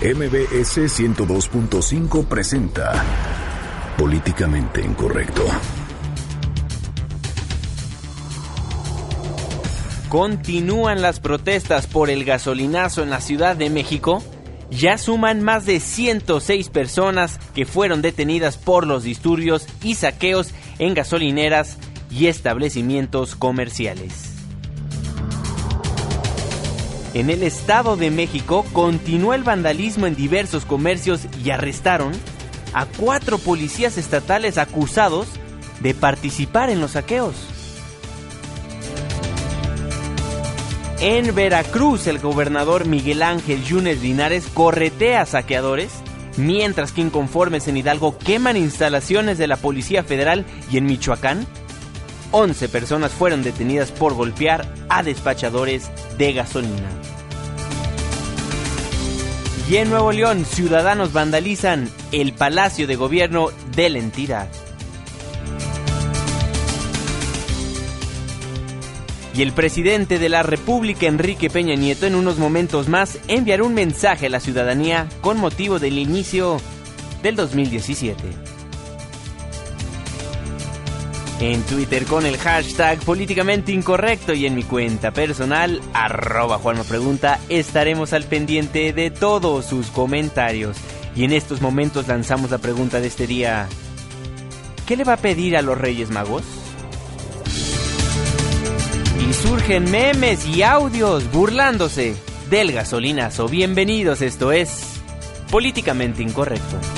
MBS 102.5 presenta Políticamente Incorrecto. Continúan las protestas por el gasolinazo en la Ciudad de México. Ya suman más de 106 personas que fueron detenidas por los disturbios y saqueos en gasolineras y establecimientos comerciales. En el Estado de México continuó el vandalismo en diversos comercios y arrestaron a cuatro policías estatales acusados de participar en los saqueos. En Veracruz, el gobernador Miguel Ángel Yunes Linares corretea a saqueadores, mientras que inconformes en Hidalgo queman instalaciones de la Policía Federal y en Michoacán, 11 personas fueron detenidas por golpear a despachadores de gasolina. Y en Nuevo León, ciudadanos vandalizan el Palacio de Gobierno de la entidad. Y el presidente de la República, Enrique Peña Nieto, en unos momentos más enviará un mensaje a la ciudadanía con motivo del inicio del 2017. En Twitter con el hashtag políticamente incorrecto y en mi cuenta personal, arroba Juanma Pregunta, estaremos al pendiente de todos sus comentarios. Y en estos momentos lanzamos la pregunta de este día. ¿Qué le va a pedir a los Reyes Magos? Y surgen memes y audios burlándose del gasolinazo. Bienvenidos, esto es Políticamente Incorrecto.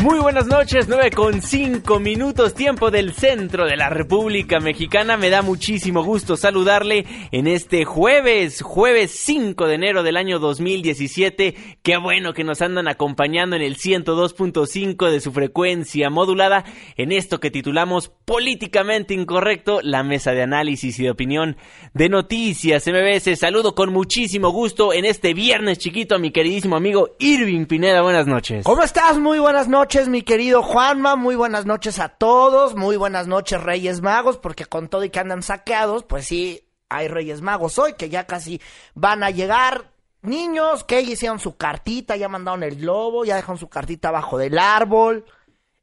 Muy buenas noches, 9 con 5 minutos, tiempo del centro de la República Mexicana. Me da muchísimo gusto saludarle en este jueves, jueves 5 de enero del año 2017. Qué bueno que nos andan acompañando en el 102.5 de su frecuencia modulada en esto que titulamos Políticamente Incorrecto, la mesa de análisis y de opinión de noticias MBS. Saludo con muchísimo gusto en este viernes chiquito a mi queridísimo amigo Irving Pineda. Buenas noches. ¿Cómo estás? Muy buenas noches noches, mi querido Juanma. Muy buenas noches a todos. Muy buenas noches, Reyes Magos, porque con todo y que andan saqueados, pues sí, hay Reyes Magos hoy que ya casi van a llegar. Niños que ya hicieron su cartita, ya mandaron el globo, ya dejaron su cartita abajo del árbol.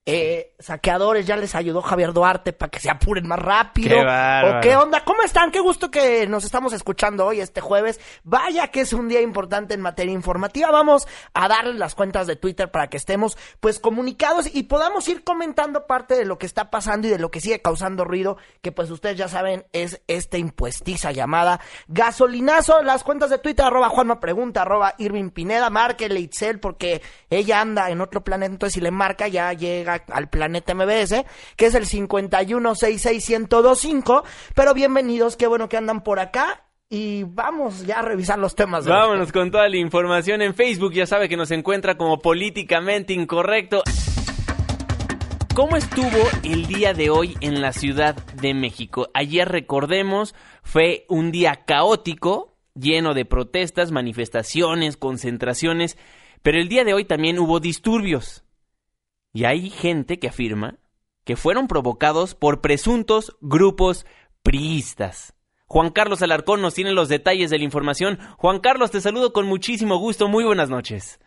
Eh, saqueadores, ya les ayudó Javier Duarte para que se apuren más rápido. Qué ¿O qué onda? ¿Cómo están? Qué gusto que nos estamos escuchando hoy, este jueves. Vaya que es un día importante en materia informativa. Vamos a darles las cuentas de Twitter para que estemos pues comunicados y podamos ir comentando parte de lo que está pasando y de lo que sigue causando ruido, que pues ustedes ya saben es esta impuestiza llamada gasolinazo. Las cuentas de Twitter, arroba Juanma Pregunta, arroba Irving Pineda, márquele Itzel porque ella anda en otro planeta, entonces si le marca ya llega al planeta MBS, que es el 5166125. Pero bienvenidos, qué bueno que andan por acá. Y vamos ya a revisar los temas. De Vámonos con toda la información en Facebook. Ya sabe que nos encuentra como políticamente incorrecto. ¿Cómo estuvo el día de hoy en la Ciudad de México? Ayer, recordemos, fue un día caótico, lleno de protestas, manifestaciones, concentraciones, pero el día de hoy también hubo disturbios. Y hay gente que afirma que fueron provocados por presuntos grupos priistas. Juan Carlos Alarcón nos tiene los detalles de la información. Juan Carlos, te saludo con muchísimo gusto. Muy buenas noches.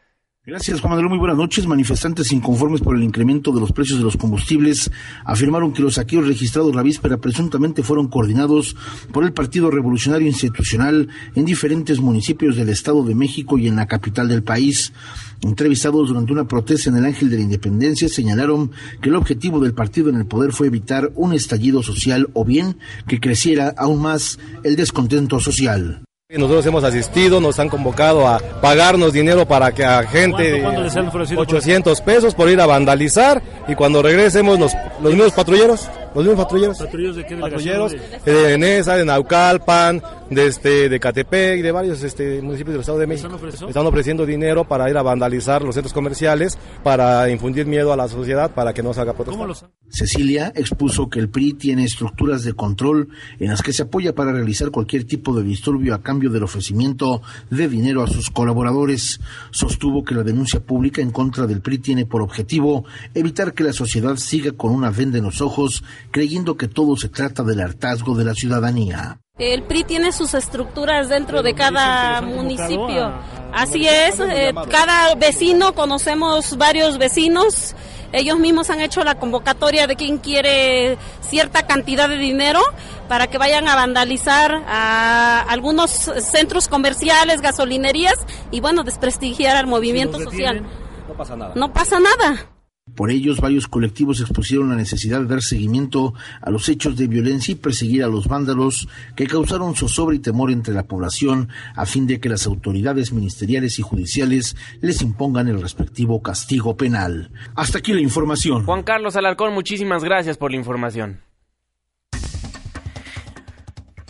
Gracias, Juan Manuel. Muy buenas noches. Manifestantes inconformes por el incremento de los precios de los combustibles afirmaron que los saqueos registrados la víspera presuntamente fueron coordinados por el Partido Revolucionario Institucional en diferentes municipios del Estado de México y en la capital del país. Entrevistados durante una protesta en el Ángel de la Independencia, señalaron que el objetivo del partido en el poder fue evitar un estallido social o bien que creciera aún más el descontento social. Nosotros hemos asistido, nos han convocado a pagarnos dinero para que a gente, ¿Cuánto, cuánto 800 pesos por ir a vandalizar y cuando regresemos los, los mismos patrulleros los mismos patrulleros. ¿Patrulleros de qué Patrulleros eh, de Nesa, de Naucalpan, de, este, de Catepec y de varios este, municipios del Estado de México. ¿Están ofreciendo dinero para ir a vandalizar los centros comerciales, para infundir miedo a la sociedad, para que no se haga protestar. Cecilia expuso que el PRI tiene estructuras de control en las que se apoya para realizar cualquier tipo de disturbio a cambio del ofrecimiento de dinero a sus colaboradores. Sostuvo que la denuncia pública en contra del PRI tiene por objetivo evitar que la sociedad siga con una venda en los ojos, creyendo que todo se trata del hartazgo de la ciudadanía. El PRI tiene sus estructuras dentro de cada municipio. Así es, eh, cada vecino, conocemos varios vecinos, ellos mismos han hecho la convocatoria de quien quiere cierta cantidad de dinero para que vayan a vandalizar a algunos centros comerciales, gasolinerías y bueno, desprestigiar al movimiento social. No pasa nada. No pasa nada. Por ellos, varios colectivos expusieron la necesidad de dar seguimiento a los hechos de violencia y perseguir a los vándalos que causaron zozobra y temor entre la población a fin de que las autoridades ministeriales y judiciales les impongan el respectivo castigo penal. Hasta aquí la información. Juan Carlos Alarcón, muchísimas gracias por la información.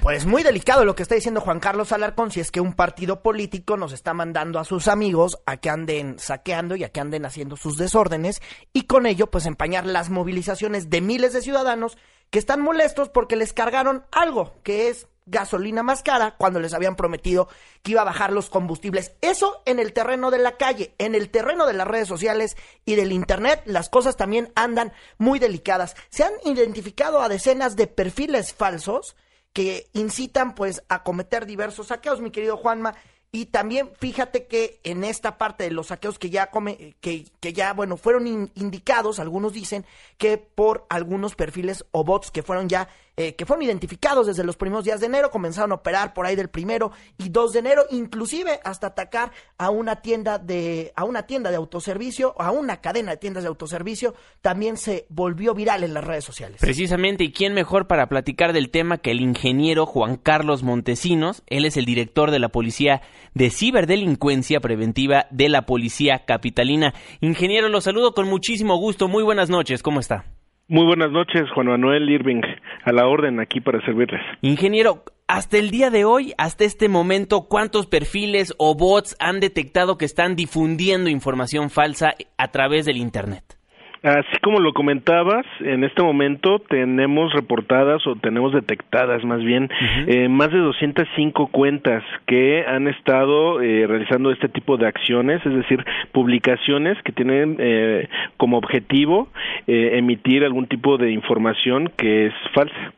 Pues muy delicado lo que está diciendo Juan Carlos Alarcón, si es que un partido político nos está mandando a sus amigos a que anden saqueando y a que anden haciendo sus desórdenes y con ello pues empañar las movilizaciones de miles de ciudadanos que están molestos porque les cargaron algo que es gasolina más cara cuando les habían prometido que iba a bajar los combustibles. Eso en el terreno de la calle, en el terreno de las redes sociales y del internet, las cosas también andan muy delicadas. Se han identificado a decenas de perfiles falsos que incitan pues a cometer diversos saqueos, mi querido Juanma. Y también fíjate que en esta parte de los saqueos que ya come, que, que ya bueno fueron indicados, algunos dicen que por algunos perfiles o bots que fueron ya eh, que fueron identificados desde los primeros días de enero, comenzaron a operar por ahí del primero y 2 de enero, inclusive hasta atacar a una tienda de, a una tienda de autoservicio, a una cadena de tiendas de autoservicio, también se volvió viral en las redes sociales. Precisamente, ¿y quién mejor para platicar del tema que el ingeniero Juan Carlos Montesinos? Él es el director de la Policía de Ciberdelincuencia Preventiva de la Policía Capitalina. Ingeniero, lo saludo con muchísimo gusto. Muy buenas noches, ¿cómo está? Muy buenas noches, Juan Manuel Irving, a la orden aquí para servirles. Ingeniero, hasta el día de hoy, hasta este momento, ¿cuántos perfiles o bots han detectado que están difundiendo información falsa a través del Internet? Así como lo comentabas, en este momento tenemos reportadas o tenemos detectadas más bien eh, más de 205 cuentas que han estado eh, realizando este tipo de acciones, es decir, publicaciones que tienen eh, como objetivo emitir algún tipo de información que es falsa.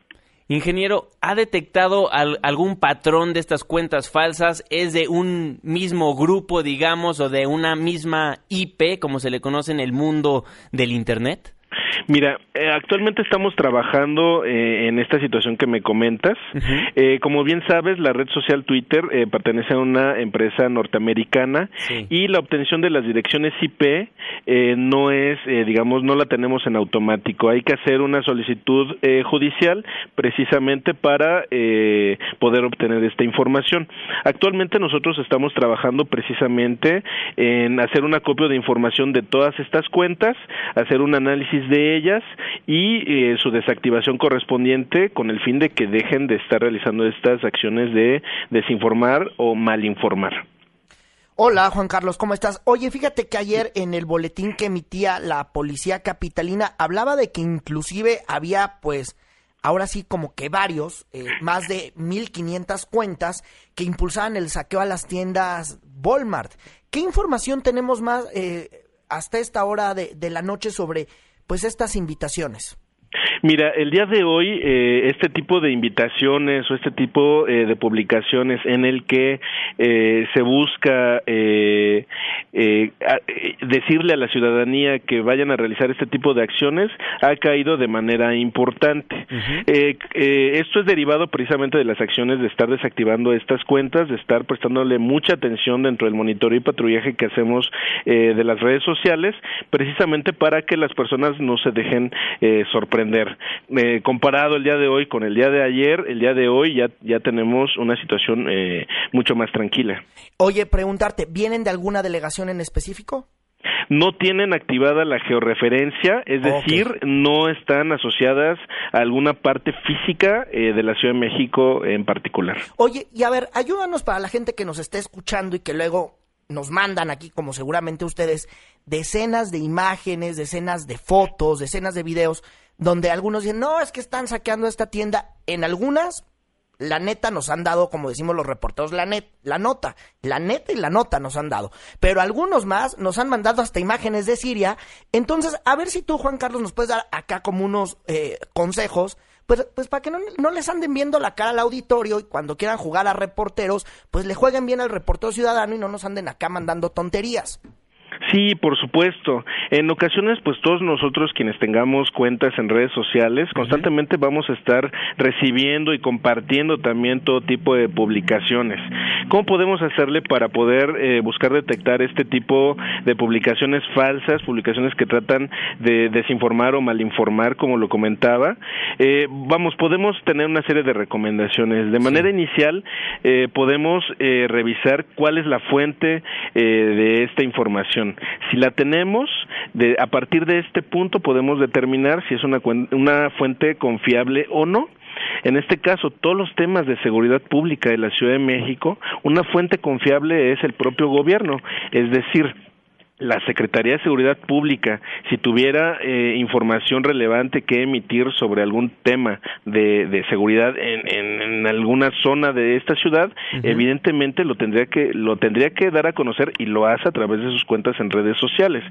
Ingeniero, ¿ha detectado algún patrón de estas cuentas falsas? ¿Es de un mismo grupo, digamos, o de una misma IP, como se le conoce en el mundo del Internet? Mira, eh, actualmente estamos trabajando eh, en esta situación que me comentas. eh, como bien sabes, la red social Twitter eh, pertenece a una empresa norteamericana y la obtención de las direcciones IP eh, no es, digamos, no la tenemos en automático. Hay que hacer una solicitud judicial precisamente para poder obtener esta información. Actualmente nosotros estamos trabajando precisamente en hacer una copia de información de todas estas cuentas, hacer un análisis de ellas y eh, su desactivación correspondiente con el fin de que dejen de estar realizando estas acciones de desinformar o malinformar. Hola Juan Carlos, ¿cómo estás? Oye, fíjate que ayer en el boletín que emitía la policía capitalina hablaba de que inclusive había pues ahora sí como que varios, eh, más de 1500 cuentas que impulsaban el saqueo a las tiendas Walmart. ¿Qué información tenemos más eh, hasta esta hora de, de la noche sobre pues estas invitaciones? Mira, el día de hoy eh, este tipo de invitaciones o este tipo eh, de publicaciones en el que eh, se busca eh, eh, decirle a la ciudadanía que vayan a realizar este tipo de acciones ha caído de manera importante. esto es derivado precisamente de las acciones de estar desactivando estas cuentas, de estar prestándole mucha atención dentro del monitoreo y patrullaje que hacemos de las redes sociales, precisamente para que las personas no se dejen sorprender. Eh, comparado el día de hoy con el día de ayer, el día de hoy ya, ya tenemos una situación eh, mucho más tranquila. Oye, preguntarte, ¿vienen de alguna delegación en específico? no tienen activada la georreferencia, es decir, no están asociadas a alguna parte física eh, de la Ciudad de México en particular. Oye, y a ver, ayúdanos para la gente que nos esté escuchando y que luego nos mandan aquí, como seguramente ustedes, decenas de imágenes, decenas de fotos, decenas de videos, donde algunos dicen, no, es que están saqueando esta tienda. En algunas, la neta nos han dado, como decimos los reporteros, la, net, la nota. La neta y la nota nos han dado. Pero algunos más nos han mandado hasta imágenes de Siria. Entonces, a ver si tú, Juan Carlos, nos puedes dar acá como unos eh, consejos pues, pues para que no, no, les anden viendo la cara al auditorio y cuando quieran jugar a reporteros, pues le jueguen bien al reportero ciudadano y no nos anden acá mandando tonterías. Sí, por supuesto. En ocasiones, pues todos nosotros quienes tengamos cuentas en redes sociales, constantemente vamos a estar recibiendo y compartiendo también todo tipo de publicaciones. ¿Cómo podemos hacerle para poder eh, buscar detectar este tipo de publicaciones falsas, publicaciones que tratan de desinformar o malinformar, como lo comentaba? Eh, vamos, podemos tener una serie de recomendaciones. De manera inicial, eh, podemos revisar cuál es la fuente de esta información si la tenemos, de, a partir de este punto podemos determinar si es una, una fuente confiable o no. En este caso, todos los temas de seguridad pública de la Ciudad de México, una fuente confiable es el propio gobierno, es decir, la Secretaría de Seguridad Pública, si tuviera eh, información relevante que emitir sobre algún tema de, de seguridad en, en, alguna zona de esta ciudad, evidentemente lo tendría que lo tendría que dar a conocer y lo hace a través de sus cuentas en redes sociales.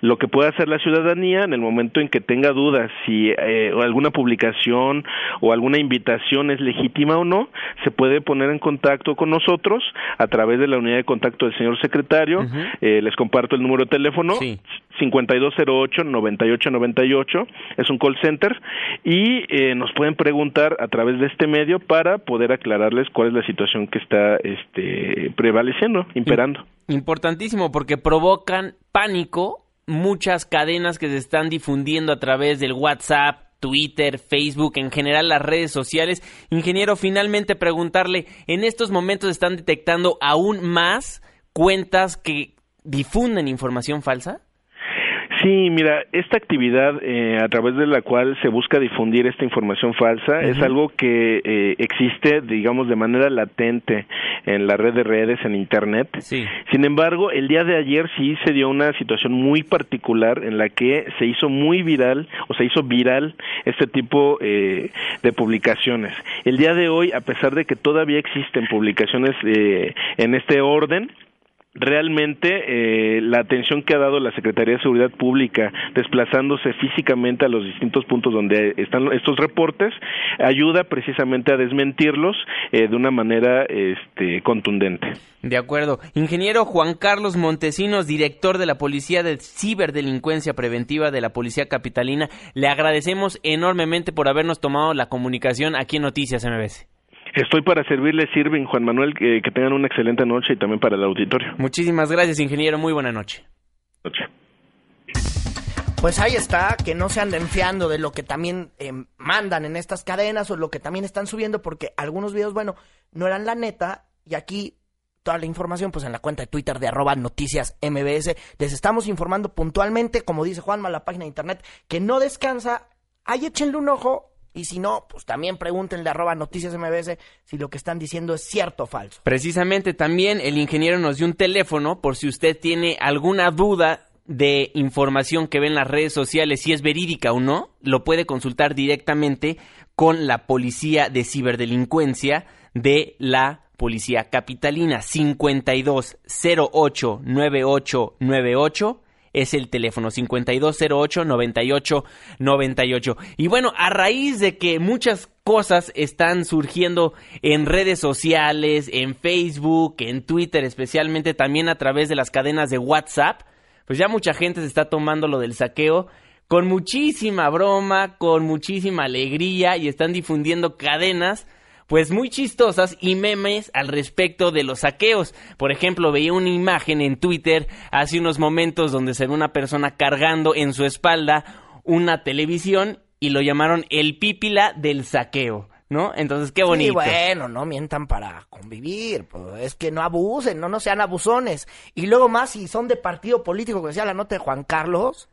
Lo que puede hacer la ciudadanía en el momento en que tenga dudas si eh, alguna publicación o alguna invitación es legítima o no, se puede poner en contacto con nosotros a través de la unidad de contacto del señor secretario. eh, les comparto el número número de teléfono, sí. 5208-9898, es un call center, y eh, nos pueden preguntar a través de este medio para poder aclararles cuál es la situación que está este, prevaleciendo, imperando. Importantísimo, porque provocan pánico muchas cadenas que se están difundiendo a través del WhatsApp, Twitter, Facebook, en general las redes sociales. Ingeniero, finalmente preguntarle, ¿en estos momentos están detectando aún más cuentas que difunden información falsa? Sí, mira, esta actividad eh, a través de la cual se busca difundir esta información falsa es algo que eh, existe, digamos, de manera latente en la red de redes, en Internet. Sí. Sin embargo, el día de ayer sí se dio una situación muy particular en la que se hizo muy viral o se hizo viral este tipo eh, de publicaciones. El día de hoy, a pesar de que todavía existen publicaciones eh, en este orden, realmente eh, la atención que ha dado la Secretaría de Seguridad Pública desplazándose físicamente a los distintos puntos donde están estos reportes ayuda precisamente a desmentirlos eh, de una manera este, contundente. De acuerdo. Ingeniero Juan Carlos Montesinos, director de la Policía de Ciberdelincuencia Preventiva de la Policía Capitalina, le agradecemos enormemente por habernos tomado la comunicación aquí en Noticias MBS. Estoy para servirles, sirven Juan Manuel, que, que, tengan una excelente noche y también para el auditorio. Muchísimas gracias, ingeniero. Muy buena noche. Noche. Pues ahí está, que no se anden fiando de lo que también eh, mandan en estas cadenas o lo que también están subiendo, porque algunos videos, bueno, no eran la neta, y aquí toda la información, pues en la cuenta de Twitter de arroba noticias MBS, les estamos informando puntualmente, como dice Juanma, la página de internet, que no descansa, ahí échenle un ojo, y si no, pues también pregúntenle arroba noticias MBS si lo que están diciendo es cierto o falso. Precisamente también el ingeniero nos dio un teléfono por si usted tiene alguna duda de información que ve en las redes sociales, si es verídica o no, lo puede consultar directamente con la policía de ciberdelincuencia de la Policía Capitalina 52089898 es el teléfono 5208-9898. Y bueno, a raíz de que muchas cosas están surgiendo en redes sociales, en Facebook, en Twitter, especialmente también a través de las cadenas de WhatsApp, pues ya mucha gente se está tomando lo del saqueo con muchísima broma, con muchísima alegría y están difundiendo cadenas pues muy chistosas y memes al respecto de los saqueos. Por ejemplo, veía una imagen en Twitter hace unos momentos donde se ve una persona cargando en su espalda una televisión y lo llamaron el pípila del saqueo. ¿no? Entonces, qué bonito. Y bueno, no mientan para convivir, pues es que no abusen, no, no sean abusones. Y luego más si son de partido político, que decía la nota de Juan Carlos,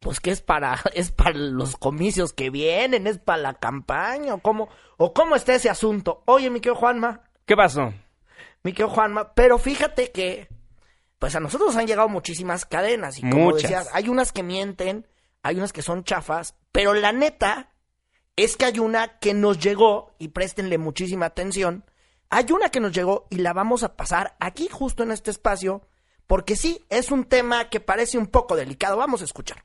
pues que es para, es para los comicios que vienen, es para la campaña, o cómo, o cómo está ese asunto. Oye, mi querido Juanma. ¿Qué pasó? Mi querido Juanma, pero fíjate que, pues a nosotros han llegado muchísimas cadenas, y como decías, hay unas que mienten, hay unas que son chafas, pero la neta es que hay una que nos llegó, y préstenle muchísima atención, hay una que nos llegó y la vamos a pasar aquí justo en este espacio, porque sí, es un tema que parece un poco delicado. Vamos a escuchar.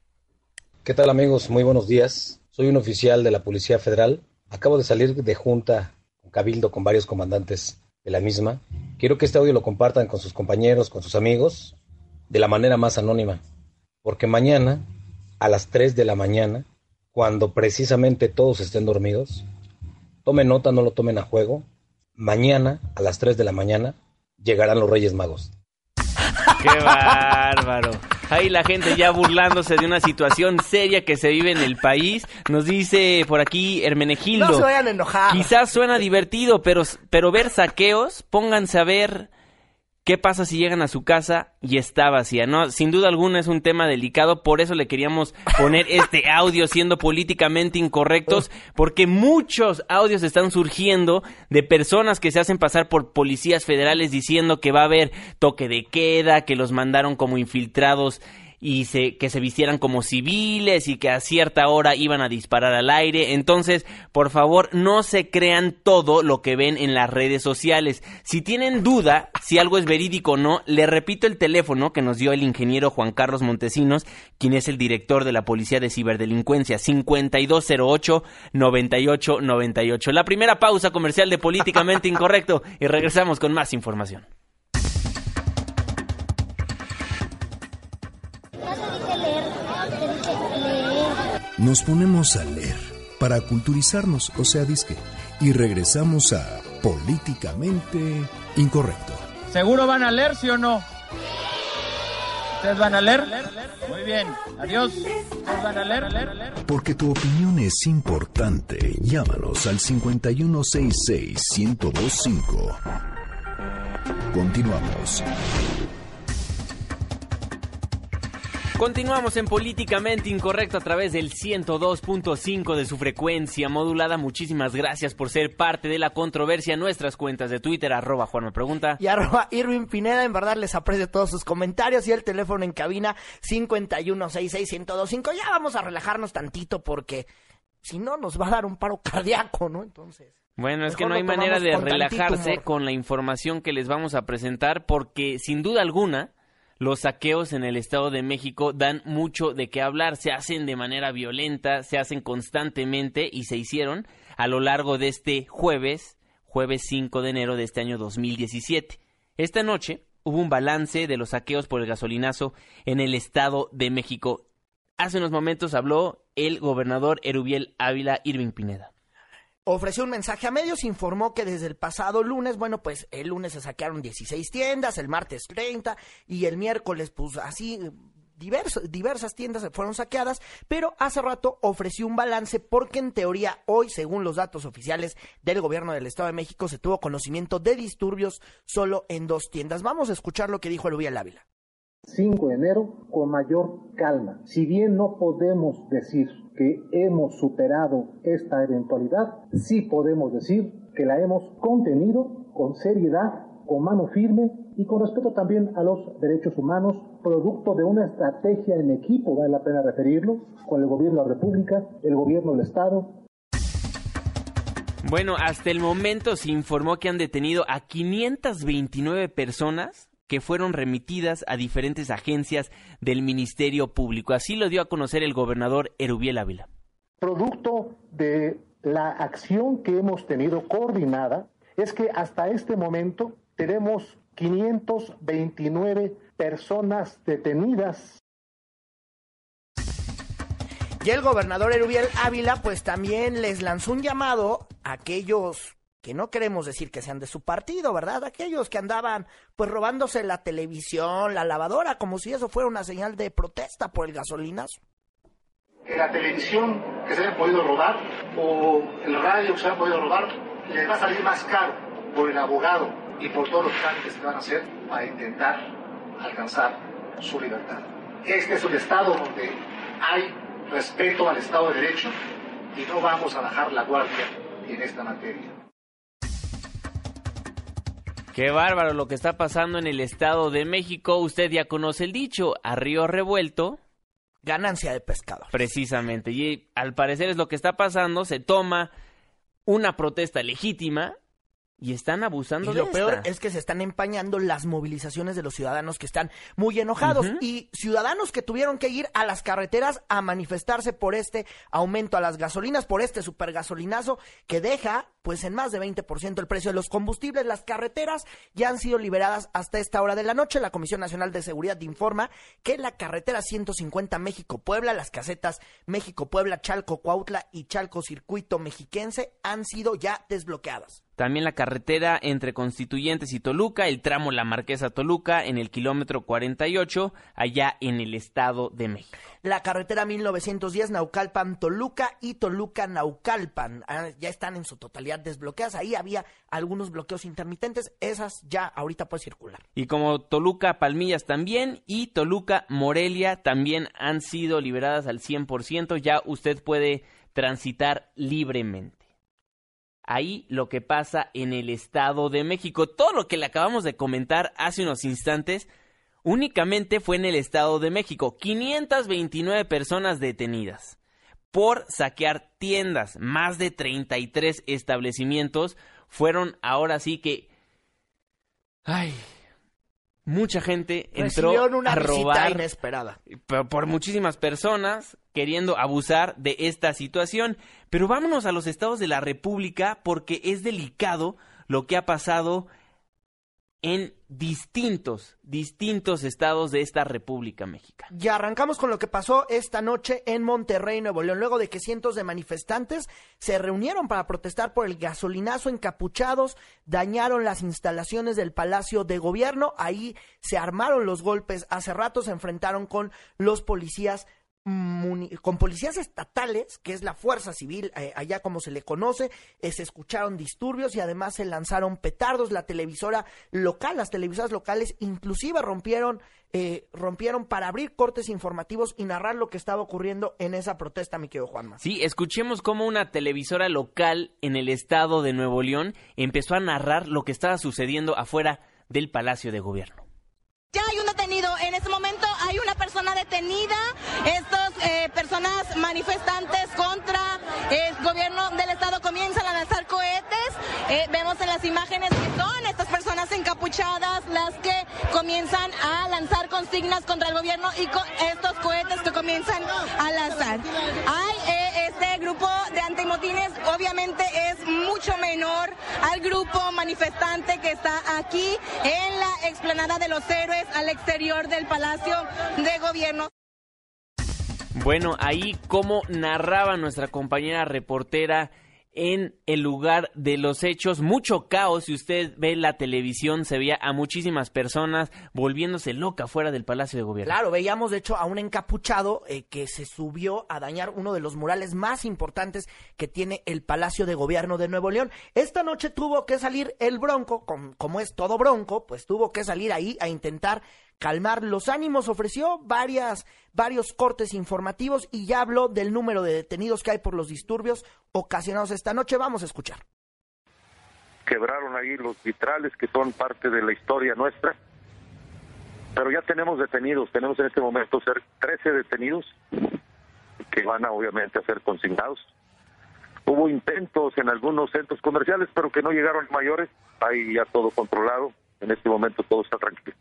¿Qué tal amigos? Muy buenos días. Soy un oficial de la Policía Federal. Acabo de salir de junta con Cabildo con varios comandantes de la misma. Quiero que este audio lo compartan con sus compañeros, con sus amigos, de la manera más anónima. Porque mañana, a las 3 de la mañana, cuando precisamente todos estén dormidos, tomen nota, no lo tomen a juego, mañana, a las 3 de la mañana, llegarán los Reyes Magos. ¡Qué bárbaro! Ahí la gente ya burlándose de una situación seria que se vive en el país. Nos dice por aquí Hermenegildo. No se vayan a enojar. Quizás suena divertido, pero, pero ver saqueos, pónganse a ver ¿Qué pasa si llegan a su casa y está vacía? No, sin duda alguna es un tema delicado, por eso le queríamos poner este audio siendo políticamente incorrectos, porque muchos audios están surgiendo de personas que se hacen pasar por policías federales diciendo que va a haber toque de queda, que los mandaron como infiltrados y se, que se vistieran como civiles y que a cierta hora iban a disparar al aire. Entonces, por favor, no se crean todo lo que ven en las redes sociales. Si tienen duda si algo es verídico o no, le repito el teléfono que nos dio el ingeniero Juan Carlos Montesinos, quien es el director de la Policía de Ciberdelincuencia, 5208-9898. La primera pausa comercial de Políticamente Incorrecto y regresamos con más información. Nos ponemos a leer para culturizarnos, o sea, disque, y regresamos a Políticamente Incorrecto. ¿Seguro van a leer, sí o no? ¿Ustedes van a leer? Muy bien, adiós. ¿Ustedes van a leer? Porque tu opinión es importante. Llámanos al 5166-1025. Continuamos. Continuamos en Políticamente Incorrecto a través del 102.5 de su frecuencia modulada. Muchísimas gracias por ser parte de la controversia. Nuestras cuentas de Twitter, arroba Juan me pregunta. Y arroba Irving Pineda, en verdad les aprecio todos sus comentarios y el teléfono en cabina 5166125. Ya vamos a relajarnos tantito porque si no nos va a dar un paro cardíaco, ¿no? Entonces... Bueno, es que no hay manera de relajarse con la información que les vamos a presentar porque sin duda alguna los saqueos en el Estado de México dan mucho de qué hablar, se hacen de manera violenta, se hacen constantemente y se hicieron a lo largo de este jueves, jueves 5 de enero de este año 2017. Esta noche hubo un balance de los saqueos por el gasolinazo en el Estado de México. Hace unos momentos habló el gobernador Erubiel Ávila Irving Pineda ofreció un mensaje a medios, informó que desde el pasado lunes, bueno, pues el lunes se saquearon 16 tiendas, el martes 30 y el miércoles, pues así diversas tiendas fueron saqueadas, pero hace rato ofreció un balance porque en teoría hoy, según los datos oficiales del gobierno del Estado de México, se tuvo conocimiento de disturbios solo en dos tiendas. Vamos a escuchar lo que dijo Eluvial Ávila. 5 de enero con mayor calma. Si bien no podemos decir que hemos superado esta eventualidad, sí podemos decir que la hemos contenido con seriedad, con mano firme y con respeto también a los derechos humanos, producto de una estrategia en equipo, vale la pena referirlo, con el gobierno de la República, el gobierno del Estado, bueno, hasta el momento se informó que han detenido a 529 personas que fueron remitidas a diferentes agencias del Ministerio Público. Así lo dio a conocer el gobernador Erubiel Ávila. Producto de la acción que hemos tenido coordinada es que hasta este momento tenemos 529 personas detenidas. Y el gobernador Erubiel Ávila pues también les lanzó un llamado a aquellos que no queremos decir que sean de su partido, ¿verdad? Aquellos que andaban pues robándose la televisión, la lavadora, como si eso fuera una señal de protesta por el gasolinazo. que la televisión que se haya podido robar o el radio que se haya podido robar les va a salir más caro por el abogado y por todos los trámites que van a hacer para intentar alcanzar su libertad. Este es un Estado donde hay respeto al Estado de Derecho y no vamos a bajar la guardia en esta materia. Qué bárbaro lo que está pasando en el Estado de México. Usted ya conoce el dicho, a río revuelto. Ganancia de pescado. Precisamente. Y al parecer es lo que está pasando. Se toma una protesta legítima y están abusando y de lo peor es que se están empañando las movilizaciones de los ciudadanos que están muy enojados y ciudadanos que tuvieron que ir a las carreteras a manifestarse por este aumento a las gasolinas, por este supergasolinazo que deja pues en más de 20% el precio de los combustibles. Las carreteras ya han sido liberadas hasta esta hora de la noche. La Comisión Nacional de Seguridad informa que la carretera 150 México-Puebla, las casetas México-Puebla, Chalco-Cuautla y Chalco-Circuito Mexiquense han sido ya desbloqueadas. También la carretera entre Constituyentes y Toluca, el tramo La Marquesa Toluca en el kilómetro 48, allá en el Estado de México. La carretera 1910 Naucalpan-Toluca y Toluca-Naucalpan ah, ya están en su totalidad desbloqueadas. Ahí había algunos bloqueos intermitentes. Esas ya ahorita puede circular. Y como Toluca Palmillas también y Toluca Morelia también han sido liberadas al 100%, ya usted puede transitar libremente. Ahí lo que pasa en el Estado de México, todo lo que le acabamos de comentar hace unos instantes, únicamente fue en el Estado de México. 529 personas detenidas por saquear tiendas. Más de 33 establecimientos fueron ahora sí que... Ay, mucha gente entró Recibieron una a robar inesperada. por, por muchísimas personas queriendo abusar de esta situación. Pero vámonos a los estados de la República porque es delicado lo que ha pasado en distintos, distintos estados de esta República Mexicana. Y arrancamos con lo que pasó esta noche en Monterrey, Nuevo León, luego de que cientos de manifestantes se reunieron para protestar por el gasolinazo encapuchados, dañaron las instalaciones del Palacio de Gobierno, ahí se armaron los golpes, hace rato se enfrentaron con los policías con policías estatales, que es la fuerza civil, eh, allá como se le conoce, eh, se escucharon disturbios y además se lanzaron petardos. La televisora local, las televisoras locales, inclusive rompieron, eh, rompieron para abrir cortes informativos y narrar lo que estaba ocurriendo en esa protesta, mi querido Juanma. Sí, escuchemos cómo una televisora local en el estado de Nuevo León empezó a narrar lo que estaba sucediendo afuera del Palacio de Gobierno. Ya hay un detenido. En este momento hay una persona detenida. Estas eh, personas manifestantes contra el gobierno del estado comienzan a lanzar cohetes. Eh, vemos en las imágenes que son estas personas encapuchadas las que comienzan a lanzar consignas contra el gobierno y con estos cohetes que comienzan a lanzar. Hay eh, este grupo de antimotines, obviamente es mucho menor al grupo manifestante que está aquí en la explanada de los héroes al exterior del Palacio de Gobierno. Bueno, ahí como narraba nuestra compañera reportera en el lugar de los hechos, mucho caos, si usted ve la televisión se veía a muchísimas personas volviéndose loca fuera del Palacio de Gobierno. Claro, veíamos de hecho a un encapuchado eh, que se subió a dañar uno de los murales más importantes que tiene el Palacio de Gobierno de Nuevo León. Esta noche tuvo que salir el Bronco, com- como es todo Bronco, pues tuvo que salir ahí a intentar calmar los ánimos, ofreció varias, varios cortes informativos y ya habló del número de detenidos que hay por los disturbios ocasionados esta noche. Vamos a escuchar. quebraron ahí los vitrales que son parte de la historia nuestra. Pero ya tenemos detenidos, tenemos en este momento ser 13 detenidos que van a obviamente a ser consignados. Hubo intentos en algunos centros comerciales, pero que no llegaron mayores. Ahí ya todo controlado. En este momento todo está tranquilo.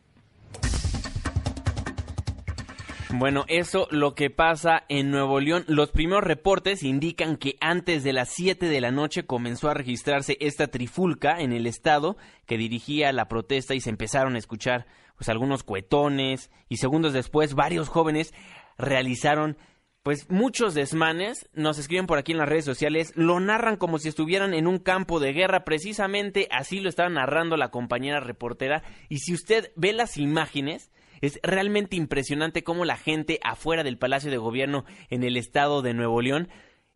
Bueno, eso lo que pasa en Nuevo León. Los primeros reportes indican que antes de las 7 de la noche comenzó a registrarse esta trifulca en el estado que dirigía la protesta y se empezaron a escuchar pues algunos cuetones y segundos después varios jóvenes realizaron pues muchos desmanes, nos escriben por aquí en las redes sociales, lo narran como si estuvieran en un campo de guerra, precisamente así lo estaba narrando la compañera reportera, y si usted ve las imágenes, Es realmente impresionante cómo la gente afuera del Palacio de Gobierno en el estado de Nuevo León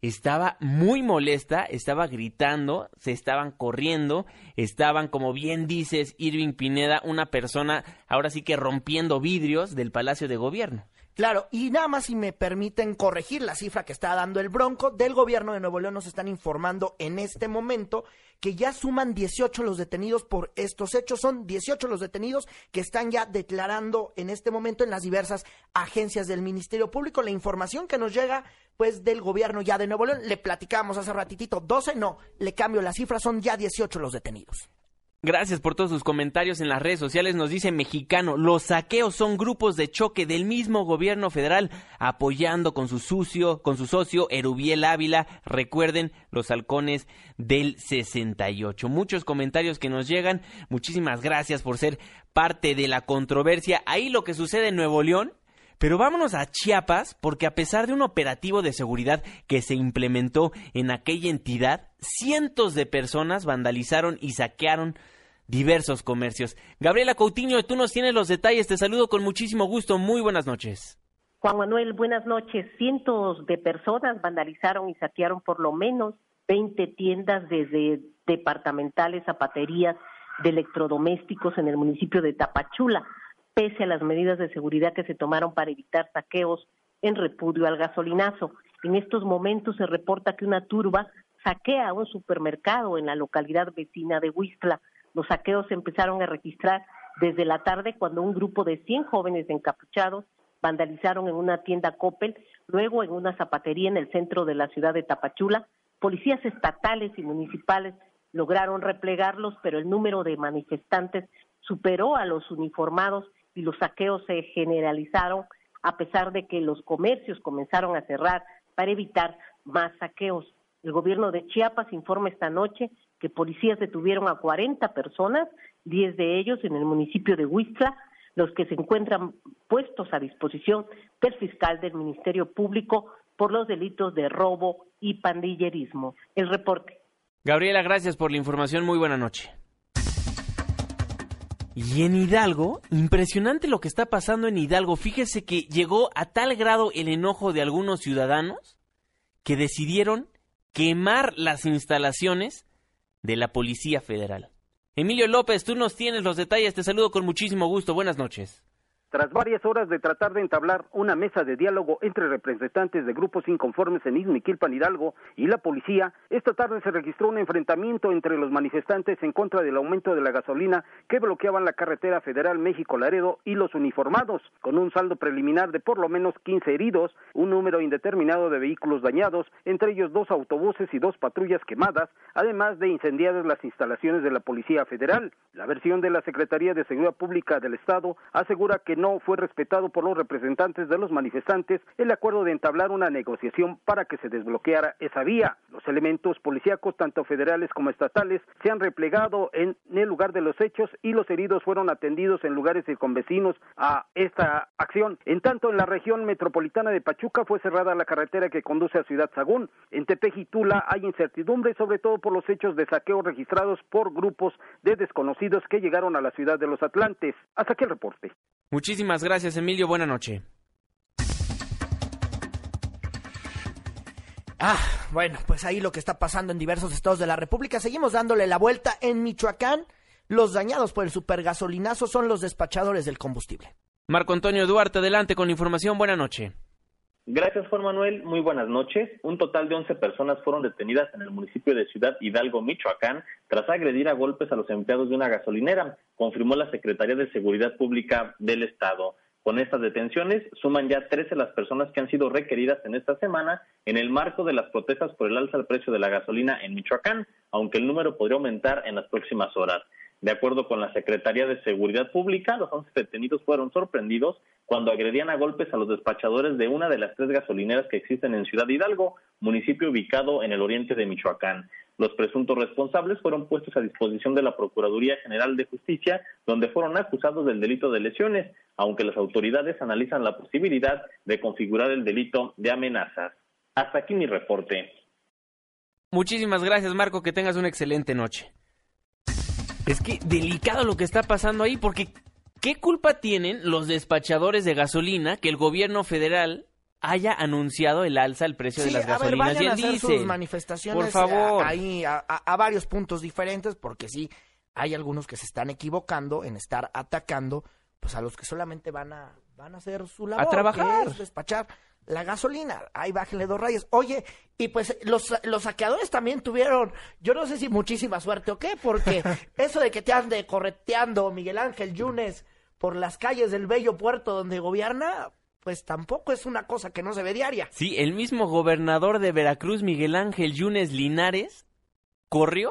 estaba muy molesta, estaba gritando, se estaban corriendo, estaban, como bien dices, Irving Pineda, una persona ahora sí que rompiendo vidrios del Palacio de Gobierno. Claro, y nada más si me permiten corregir la cifra que está dando el Bronco, del gobierno de Nuevo León nos están informando en este momento que ya suman 18 los detenidos por estos hechos. Son 18 los detenidos que están ya declarando en este momento en las diversas agencias del Ministerio Público. La información que nos llega pues del gobierno ya de Nuevo León, le platicamos hace ratitito, 12, no, le cambio la cifra, son ya 18 los detenidos. Gracias por todos sus comentarios en las redes sociales. Nos dice Mexicano, los saqueos son grupos de choque del mismo gobierno federal apoyando con su sucio, con su socio Erubiel Ávila. Recuerden los halcones del 68. Muchos comentarios que nos llegan. Muchísimas gracias por ser parte de la controversia. Ahí lo que sucede en Nuevo León pero vámonos a Chiapas, porque a pesar de un operativo de seguridad que se implementó en aquella entidad, cientos de personas vandalizaron y saquearon diversos comercios. Gabriela Coutinho, tú nos tienes los detalles, te saludo con muchísimo gusto, muy buenas noches. Juan Manuel, buenas noches. Cientos de personas vandalizaron y saquearon por lo menos 20 tiendas desde departamentales, zapaterías, de electrodomésticos en el municipio de Tapachula pese a las medidas de seguridad que se tomaron para evitar saqueos en repudio al gasolinazo. En estos momentos se reporta que una turba saquea un supermercado en la localidad vecina de Huistla. Los saqueos se empezaron a registrar desde la tarde cuando un grupo de 100 jóvenes encapuchados vandalizaron en una tienda Coppel, luego en una zapatería en el centro de la ciudad de Tapachula. Policías estatales y municipales lograron replegarlos, pero el número de manifestantes superó a los uniformados y los saqueos se generalizaron a pesar de que los comercios comenzaron a cerrar para evitar más saqueos. El gobierno de Chiapas informa esta noche que policías detuvieron a 40 personas, 10 de ellos en el municipio de Huistla, los que se encuentran puestos a disposición del fiscal del Ministerio Público por los delitos de robo y pandillerismo. El reporte. Gabriela, gracias por la información. Muy buena noche. Y en Hidalgo, impresionante lo que está pasando en Hidalgo. Fíjese que llegó a tal grado el enojo de algunos ciudadanos que decidieron quemar las instalaciones de la Policía Federal. Emilio López, tú nos tienes los detalles. Te saludo con muchísimo gusto. Buenas noches. Tras varias horas de tratar de entablar una mesa de diálogo entre representantes de grupos inconformes en Izmiquilpan Hidalgo y la policía, esta tarde se registró un enfrentamiento entre los manifestantes en contra del aumento de la gasolina que bloqueaban la carretera federal México-Laredo y los uniformados, con un saldo preliminar de por lo menos 15 heridos, un número indeterminado de vehículos dañados, entre ellos dos autobuses y dos patrullas quemadas, además de incendiadas las instalaciones de la Policía Federal. La versión de la Secretaría de Seguridad Pública del Estado asegura que no fue respetado por los representantes de los manifestantes el acuerdo de entablar una negociación para que se desbloqueara esa vía. Los elementos policíacos, tanto federales como estatales, se han replegado en el lugar de los hechos y los heridos fueron atendidos en lugares circunvecinos a esta acción. En tanto, en la región metropolitana de Pachuca fue cerrada la carretera que conduce a Ciudad Sagún. En Tepeji Tula hay incertidumbre, sobre todo por los hechos de saqueo registrados por grupos de desconocidos que llegaron a la ciudad de los Atlantes. Hasta aquí el reporte. Muchísimas gracias, Emilio. Buena noche. Ah, bueno, pues ahí lo que está pasando en diversos estados de la República. Seguimos dándole la vuelta en Michoacán. Los dañados por el supergasolinazo son los despachadores del combustible. Marco Antonio Duarte, adelante con información. Buena noche. Gracias, Juan Manuel. Muy buenas noches. Un total de 11 personas fueron detenidas en el municipio de Ciudad Hidalgo, Michoacán, tras agredir a golpes a los empleados de una gasolinera, confirmó la Secretaría de Seguridad Pública del Estado. Con estas detenciones suman ya 13 las personas que han sido requeridas en esta semana en el marco de las protestas por el alza del precio de la gasolina en Michoacán, aunque el número podría aumentar en las próximas horas. De acuerdo con la Secretaría de Seguridad Pública, los 11 detenidos fueron sorprendidos cuando agredían a golpes a los despachadores de una de las tres gasolineras que existen en Ciudad Hidalgo, municipio ubicado en el oriente de Michoacán. Los presuntos responsables fueron puestos a disposición de la Procuraduría General de Justicia, donde fueron acusados del delito de lesiones, aunque las autoridades analizan la posibilidad de configurar el delito de amenazas. Hasta aquí mi reporte. Muchísimas gracias, Marco. Que tengas una excelente noche. Es que delicado lo que está pasando ahí, porque ¿Qué culpa tienen los despachadores de gasolina que el gobierno federal haya anunciado el alza al precio de las gasolinas a ver, y el a hacer diésel? sus manifestaciones Por favor. a- ahí a, a- a varios puntos diferentes porque sí hay algunos que se están equivocando en estar atacando pues a los que solamente van a van a hacer su labor trabajar. que es despachar la gasolina. Ahí bájenle dos rayas oye y pues los, los saqueadores también tuvieron yo no sé si muchísima suerte o qué porque eso de que te ande correteando Miguel Ángel Yunes por las calles del bello puerto donde gobierna pues tampoco es una cosa que no se ve diaria. Sí, el mismo gobernador de Veracruz, Miguel Ángel Yunes Linares, corrió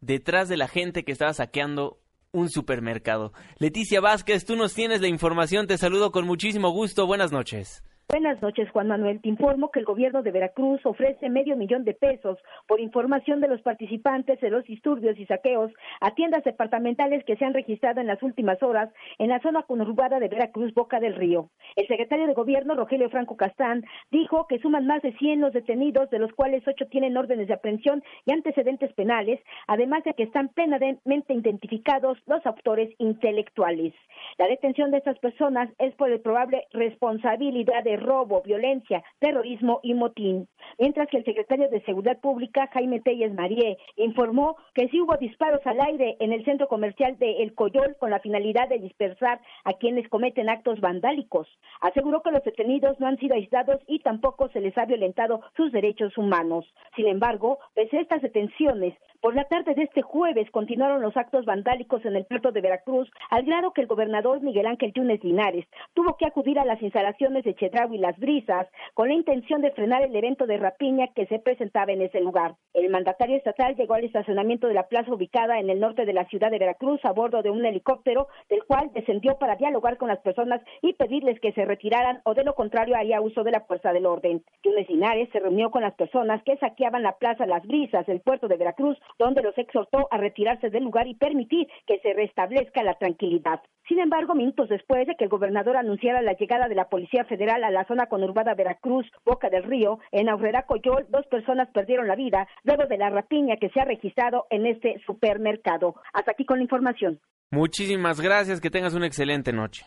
detrás de la gente que estaba saqueando un supermercado. Leticia Vázquez, tú nos tienes la información, te saludo con muchísimo gusto, buenas noches. Buenas noches, Juan Manuel. Te informo que el gobierno de Veracruz ofrece medio millón de pesos por información de los participantes de los disturbios y saqueos a tiendas departamentales que se han registrado en las últimas horas en la zona conurbada de Veracruz, Boca del Río. El secretario de Gobierno, Rogelio Franco Castán, dijo que suman más de 100 los detenidos, de los cuales ocho tienen órdenes de aprehensión y antecedentes penales, además de que están plenamente identificados los autores intelectuales. La detención de estas personas es por el probable responsabilidad de robo, violencia, terrorismo y motín. Mientras que el secretario de Seguridad Pública, Jaime Telles Marie, informó que sí hubo disparos al aire en el centro comercial de El Coyol con la finalidad de dispersar a quienes cometen actos vandálicos. Aseguró que los detenidos no han sido aislados y tampoco se les ha violentado sus derechos humanos. Sin embargo, pese a estas detenciones, por la tarde de este jueves continuaron los actos vandálicos en el puerto de Veracruz, al grado que el gobernador Miguel Ángel Yunes Linares tuvo que acudir a las instalaciones de Chedraui y Las Brisas con la intención de frenar el evento de rapiña que se presentaba en ese lugar. El mandatario estatal llegó al estacionamiento de la plaza ubicada en el norte de la ciudad de Veracruz a bordo de un helicóptero, del cual descendió para dialogar con las personas y pedirles que se retiraran o de lo contrario haría uso de la fuerza del orden. Yunes Linares se reunió con las personas que saqueaban la plaza Las Brisas del puerto de Veracruz, donde los exhortó a retirarse del lugar y permitir que se restablezca la tranquilidad. Sin embargo, minutos después de que el gobernador anunciara la llegada de la Policía Federal a la zona conurbada Veracruz, Boca del Río, en Aurrera Coyol, dos personas perdieron la vida luego de la rapiña que se ha registrado en este supermercado. Hasta aquí con la información. Muchísimas gracias, que tengas una excelente noche.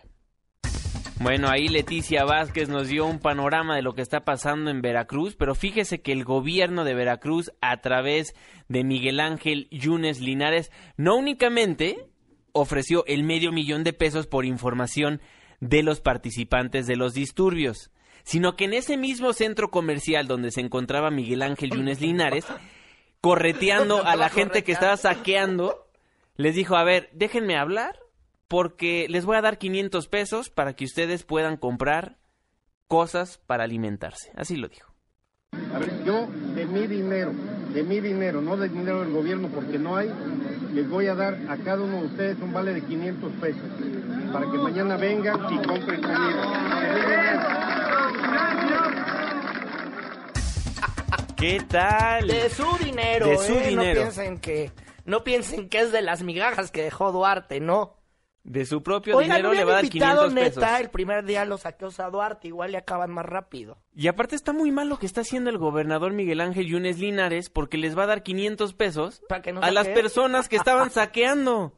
Bueno, ahí Leticia Vázquez nos dio un panorama de lo que está pasando en Veracruz, pero fíjese que el gobierno de Veracruz, a través de Miguel Ángel Yunes Linares, no únicamente ofreció el medio millón de pesos por información de los participantes de los disturbios, sino que en ese mismo centro comercial donde se encontraba Miguel Ángel Yunes Linares, correteando a la gente que estaba saqueando, les dijo, a ver, déjenme hablar porque les voy a dar 500 pesos para que ustedes puedan comprar cosas para alimentarse. Así lo dijo. A ver, yo de mi dinero, de mi dinero, no del dinero del gobierno porque no hay, les voy a dar a cada uno de ustedes un vale de 500 pesos para que mañana vengan y compren comida. De mi dinero. ¿Qué tal? De su dinero, De su ¿eh? dinero. No piensen que, no piensen que es de las migajas que dejó Duarte, no. De su propio Oigan, dinero no le va a dar invitado 500 pesos. neta el primer día los saqueos a Duarte, igual le acaban más rápido. Y aparte está muy mal lo que está haciendo el gobernador Miguel Ángel Yunes Linares porque les va a dar 500 pesos Para que no a las personas que estaban saqueando.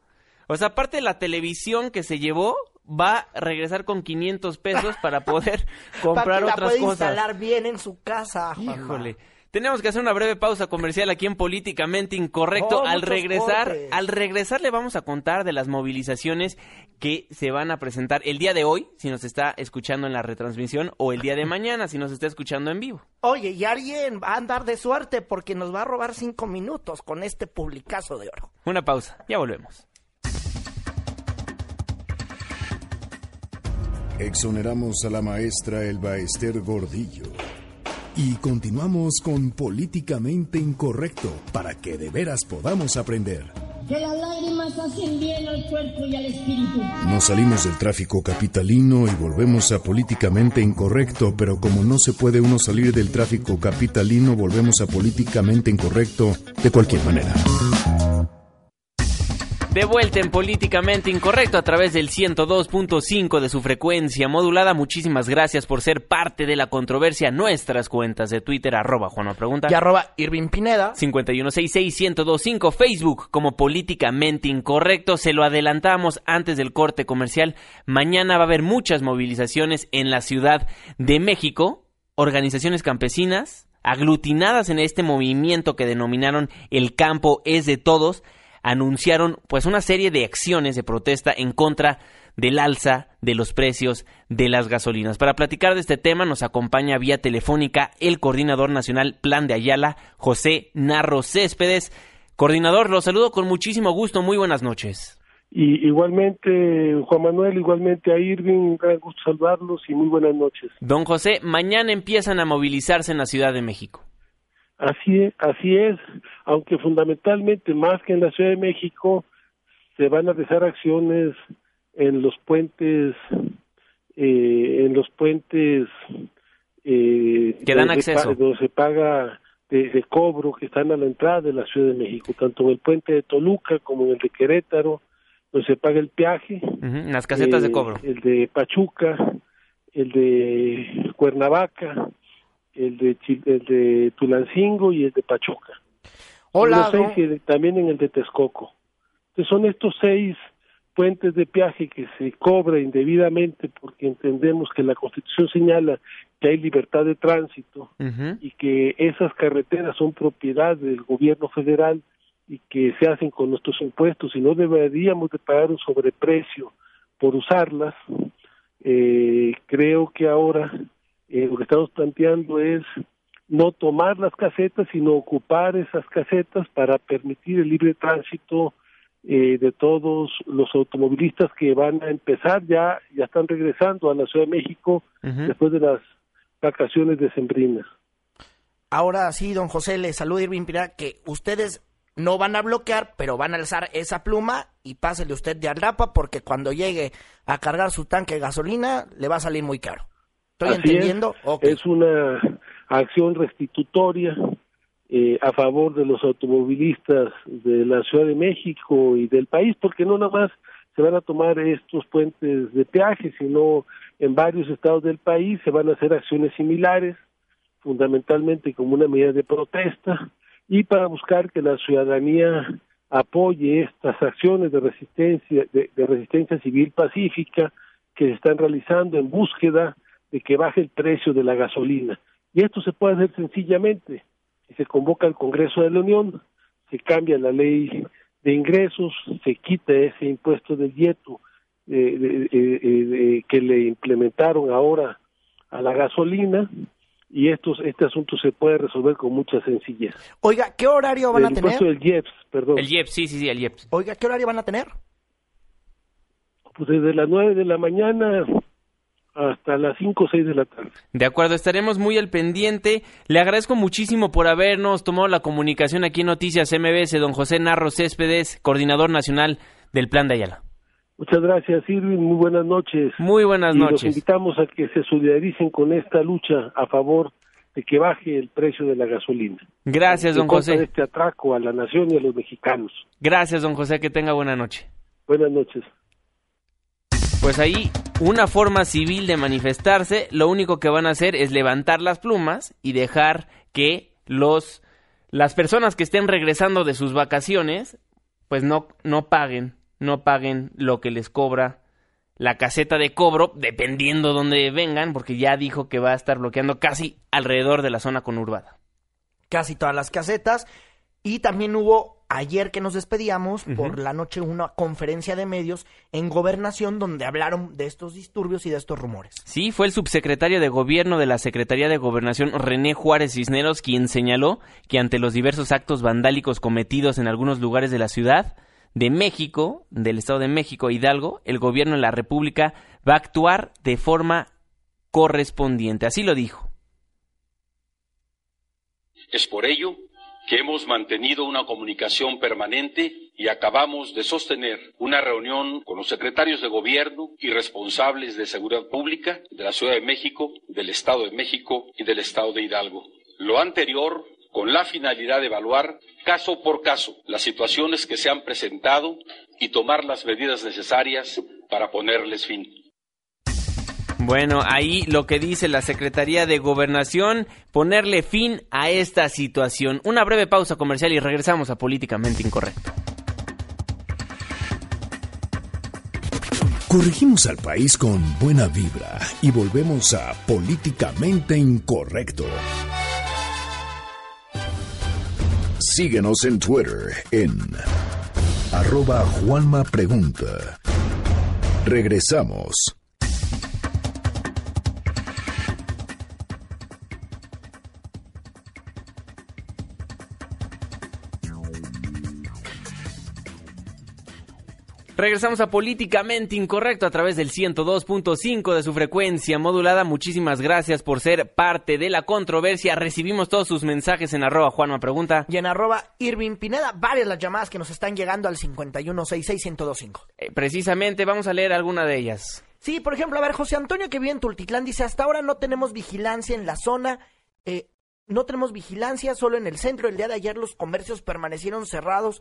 O sea, aparte de la televisión que se llevó, va a regresar con 500 pesos para poder comprar Para que la otras pueda cosas. instalar bien en su casa. Híjole. Tenemos que hacer una breve pausa comercial aquí en Políticamente Incorrecto. Oh, al regresar, cortes. al regresar le vamos a contar de las movilizaciones que se van a presentar el día de hoy, si nos está escuchando en la retransmisión, o el día de mañana, si nos está escuchando en vivo. Oye, y alguien va a andar de suerte porque nos va a robar cinco minutos con este publicazo de oro. Una pausa, ya volvemos. Exoneramos a la maestra Elba Ester Gordillo. Y continuamos con Políticamente Incorrecto para que de veras podamos aprender. Que las lágrimas hacen bien al cuerpo y al espíritu. Nos salimos del tráfico capitalino y volvemos a políticamente incorrecto, pero como no se puede uno salir del tráfico capitalino, volvemos a políticamente incorrecto de cualquier manera. De vuelta en Políticamente Incorrecto a través del 102.5 de su frecuencia modulada. Muchísimas gracias por ser parte de la controversia. Nuestras cuentas de Twitter, arroba Juanma Pregunta. Y arroba Irving Pineda. 5166-1025 Facebook como Políticamente Incorrecto. Se lo adelantamos antes del corte comercial. Mañana va a haber muchas movilizaciones en la Ciudad de México. Organizaciones campesinas aglutinadas en este movimiento que denominaron El campo es de todos anunciaron pues una serie de acciones de protesta en contra del alza de los precios de las gasolinas. Para platicar de este tema nos acompaña vía telefónica el coordinador nacional Plan de Ayala, José Narro Céspedes. Coordinador, lo saludo con muchísimo gusto. Muy buenas noches. Y igualmente, Juan Manuel, igualmente a Irving, un gran gusto saludarlos y muy buenas noches. Don José, mañana empiezan a movilizarse en la Ciudad de México. Así es, así es, aunque fundamentalmente más que en la Ciudad de México se van a realizar acciones en los puentes, eh, en los puentes eh, que dan acceso, donde se paga de, cobro que están a la entrada de la Ciudad de México, tanto en el puente de Toluca como en el de Querétaro, donde se paga el peaje, las casetas de eh, cobro, el de Pachuca, el de Cuernavaca, el de, el de Tulancingo y el de Pachuca. Hola. también en el de Texcoco. Entonces son estos seis puentes de peaje que se cobra indebidamente porque entendemos que la Constitución señala que hay libertad de tránsito y que esas carreteras son propiedad del gobierno federal y que se hacen con nuestros impuestos y no deberíamos de pagar un sobreprecio por usarlas. Eh, creo que ahora eh, lo que estamos planteando es no tomar las casetas, sino ocupar esas casetas para permitir el libre tránsito eh, de todos los automovilistas que van a empezar ya, ya están regresando a la Ciudad de México después de las vacaciones decembrinas. Ahora sí, don José, le saluda Irving Pira, que ustedes no van a bloquear, pero van a alzar esa pluma y pásele usted de agrapa porque cuando llegue a cargar su tanque de gasolina le va a salir muy caro. ¿Estoy entendiendo? Es, una acción restitutoria eh, a favor de los automovilistas de la Ciudad de México y del país, porque no nada más se van a tomar estos puentes de peaje, sino en varios estados del país se van a hacer acciones similares, fundamentalmente como una medida de protesta y para buscar que la ciudadanía apoye estas acciones de resistencia de resistencia civil pacífica que se están realizando en búsqueda de que baje el precio de la gasolina. Y esto se puede hacer sencillamente. Si se convoca al Congreso de la Unión, se cambia la ley de ingresos, se quita ese impuesto del yeto eh, eh, que le implementaron ahora a la gasolina y estos, este asunto se puede resolver con mucha sencillez. Oiga, ¿qué horario van a tener? El del IEPS, perdón. El IEPS, sí, sí, sí, el IEPS. Oiga, ¿qué horario van a tener? Pues desde las nueve de la mañana hasta las 5 o 6 de la tarde. De acuerdo, estaremos muy al pendiente. Le agradezco muchísimo por habernos tomado la comunicación aquí en Noticias MBS, don José Narro Céspedes, coordinador nacional del Plan de Ayala. Muchas gracias, Irving. Muy buenas noches. Muy buenas y noches. Los invitamos a que se solidaricen con esta lucha a favor de que baje el precio de la gasolina. Gracias, don José. este atraco a la nación y a los mexicanos. Gracias, don José. Que tenga buena noche. Buenas noches. Pues ahí una forma civil de manifestarse, lo único que van a hacer es levantar las plumas y dejar que los las personas que estén regresando de sus vacaciones pues no no paguen, no paguen lo que les cobra la caseta de cobro dependiendo dónde vengan, porque ya dijo que va a estar bloqueando casi alrededor de la zona conurbada. Casi todas las casetas y también hubo ayer que nos despedíamos, por la noche una conferencia de medios en gobernación donde hablaron de estos disturbios y de estos rumores. Sí, fue el subsecretario de gobierno de la Secretaría de Gobernación, René Juárez Cisneros, quien señaló que ante los diversos actos vandálicos cometidos en algunos lugares de la ciudad de México, del Estado de México, Hidalgo, el gobierno de la República va a actuar de forma correspondiente. Así lo dijo. Es por ello que hemos mantenido una comunicación permanente y acabamos de sostener una reunión con los secretarios de gobierno y responsables de seguridad pública de la Ciudad de México, del Estado de México y del Estado de Hidalgo. Lo anterior con la finalidad de evaluar caso por caso las situaciones que se han presentado y tomar las medidas necesarias para ponerles fin. Bueno, ahí lo que dice la Secretaría de Gobernación, ponerle fin a esta situación. Una breve pausa comercial y regresamos a Políticamente Incorrecto. Corregimos al país con buena vibra y volvemos a Políticamente Incorrecto. Síguenos en Twitter en arroba Juanma Pregunta. Regresamos. Regresamos a Políticamente Incorrecto a través del 102.5 de su frecuencia modulada. Muchísimas gracias por ser parte de la controversia. Recibimos todos sus mensajes en arroba Juanma Pregunta. Y en arroba Irving Pineda, varias las llamadas que nos están llegando al 5166125. Eh, precisamente, vamos a leer alguna de ellas. Sí, por ejemplo, a ver, José Antonio que vive en Tultitlán dice, hasta ahora no tenemos vigilancia en la zona. Eh, no tenemos vigilancia, solo en el centro. El día de ayer los comercios permanecieron cerrados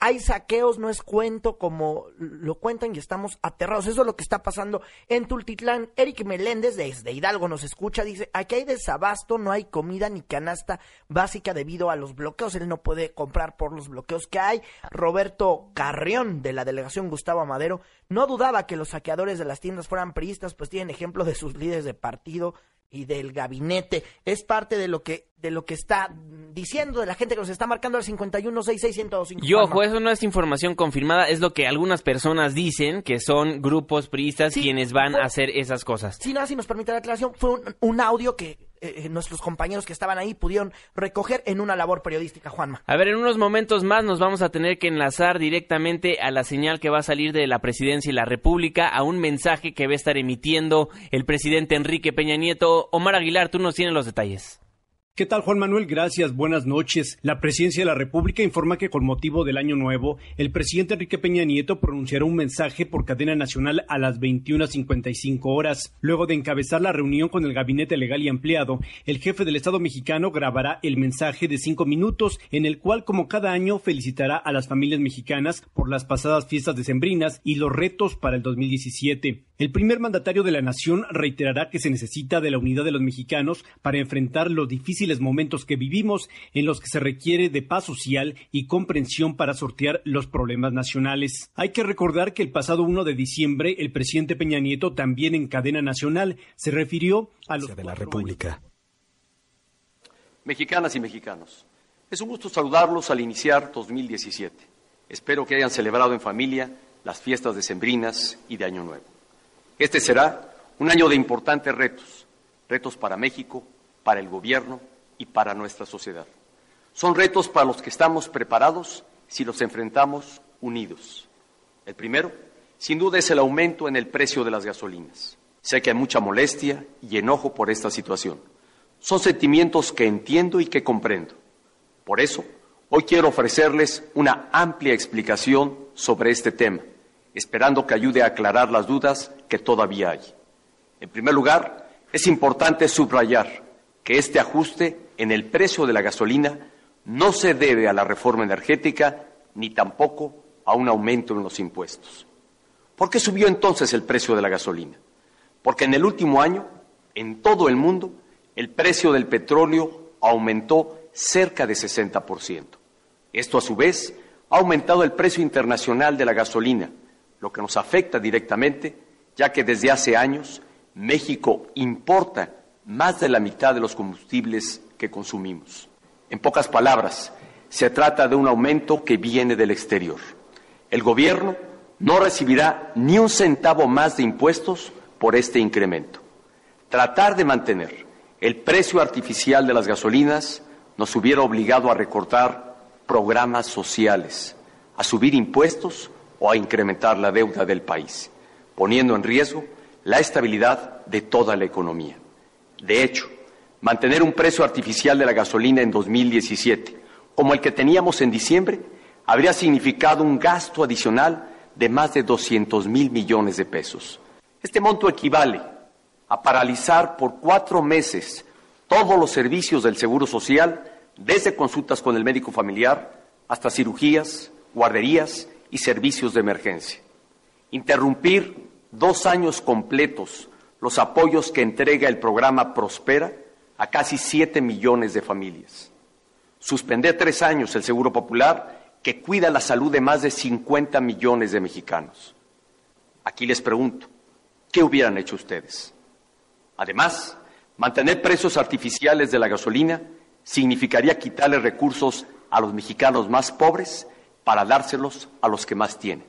hay saqueos, no es cuento como lo cuentan y estamos aterrados. Eso es lo que está pasando en Tultitlán. Eric Meléndez desde Hidalgo nos escucha, dice, aquí hay desabasto, no hay comida ni canasta básica debido a los bloqueos. Él no puede comprar por los bloqueos que hay. Roberto Carrión de la delegación Gustavo Amadero no dudaba que los saqueadores de las tiendas fueran priistas, pues tienen ejemplo de sus líderes de partido y del gabinete. Es parte de lo que de lo que está diciendo de la gente que nos está marcando al 5166125. Y ojo, eso no es información confirmada, es lo que algunas personas dicen que son grupos priistas quienes van a hacer esas cosas. Sí, nada, si nos permite la aclaración, fue un audio que eh, eh, nuestros compañeros que estaban ahí pudieron recoger en una labor periodística, Juanma. A ver, en unos momentos más nos vamos a tener que enlazar directamente a la señal que va a salir de la presidencia y la República, a un mensaje que va a estar emitiendo el presidente Enrique Peña Nieto. Omar Aguilar, tú nos tienes los detalles. ¿Qué tal Juan Manuel? Gracias, buenas noches. La Presidencia de la República informa que con motivo del Año Nuevo, el presidente Enrique Peña Nieto pronunciará un mensaje por cadena nacional a las 21.55 horas. Luego de encabezar la reunión con el Gabinete Legal y Ampliado, el jefe del Estado mexicano grabará el mensaje de cinco minutos en el cual, como cada año, felicitará a las familias mexicanas por las pasadas fiestas decembrinas y los retos para el 2017. El primer mandatario de la nación reiterará que se necesita de la unidad de los mexicanos para enfrentar los difíciles momentos que vivimos en los que se requiere de paz social y comprensión para sortear los problemas nacionales. Hay que recordar que el pasado 1 de diciembre el presidente Peña Nieto también en cadena nacional se refirió a los de la República. Mexicanas y mexicanos, es un gusto saludarlos al iniciar 2017. Espero que hayan celebrado en familia las fiestas decembrinas y de Año Nuevo. Este será un año de importantes retos, retos para México, para el gobierno y para nuestra sociedad. Son retos para los que estamos preparados si los enfrentamos unidos. El primero, sin duda, es el aumento en el precio de las gasolinas. Sé que hay mucha molestia y enojo por esta situación. Son sentimientos que entiendo y que comprendo. Por eso, hoy quiero ofrecerles una amplia explicación sobre este tema esperando que ayude a aclarar las dudas que todavía hay. En primer lugar, es importante subrayar que este ajuste en el precio de la gasolina no se debe a la reforma energética ni tampoco a un aumento en los impuestos. ¿Por qué subió entonces el precio de la gasolina? Porque en el último año, en todo el mundo, el precio del petróleo aumentó cerca de 60%. Esto, a su vez, ha aumentado el precio internacional de la gasolina, lo que nos afecta directamente, ya que desde hace años México importa más de la mitad de los combustibles que consumimos. En pocas palabras, se trata de un aumento que viene del exterior. El Gobierno no recibirá ni un centavo más de impuestos por este incremento. Tratar de mantener el precio artificial de las gasolinas nos hubiera obligado a recortar programas sociales, a subir impuestos o a incrementar la deuda del país, poniendo en riesgo la estabilidad de toda la economía. De hecho, mantener un precio artificial de la gasolina en 2017, como el que teníamos en diciembre, habría significado un gasto adicional de más de 200 mil millones de pesos. Este monto equivale a paralizar por cuatro meses todos los servicios del Seguro Social, desde consultas con el médico familiar hasta cirugías, guarderías y servicios de emergencia. Interrumpir dos años completos los apoyos que entrega el programa Prospera a casi siete millones de familias. Suspender tres años el Seguro Popular que cuida la salud de más de 50 millones de mexicanos. Aquí les pregunto, ¿qué hubieran hecho ustedes? Además, mantener precios artificiales de la gasolina significaría quitarle recursos a los mexicanos más pobres para dárselos a los que más tienen.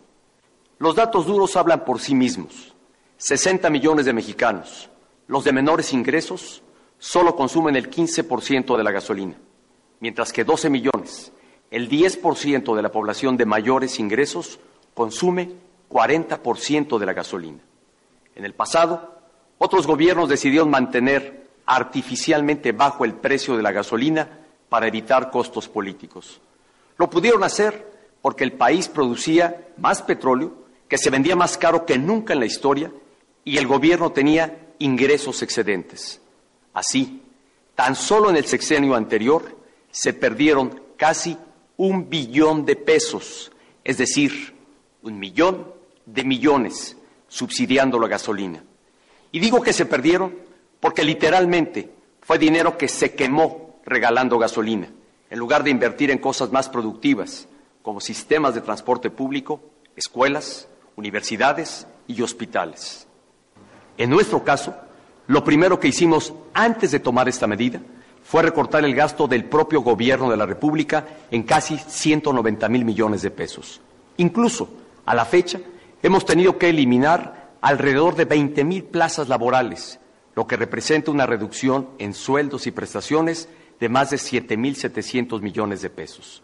Los datos duros hablan por sí mismos. 60 millones de mexicanos, los de menores ingresos, solo consumen el 15% de la gasolina, mientras que 12 millones, el 10% de la población de mayores ingresos, consume 40% de la gasolina. En el pasado, otros gobiernos decidieron mantener artificialmente bajo el precio de la gasolina para evitar costos políticos. Lo pudieron hacer porque el país producía más petróleo, que se vendía más caro que nunca en la historia y el gobierno tenía ingresos excedentes. Así, tan solo en el sexenio anterior se perdieron casi un billón de pesos, es decir, un millón de millones subsidiando la gasolina. Y digo que se perdieron porque literalmente fue dinero que se quemó regalando gasolina, en lugar de invertir en cosas más productivas, como sistemas de transporte público, escuelas, universidades y hospitales. En nuestro caso, lo primero que hicimos antes de tomar esta medida fue recortar el gasto del propio gobierno de la República en casi 190 mil millones de pesos. Incluso, a la fecha, hemos tenido que eliminar alrededor de 20 mil plazas laborales, lo que representa una reducción en sueldos y prestaciones de más de 7 mil 700 millones de pesos.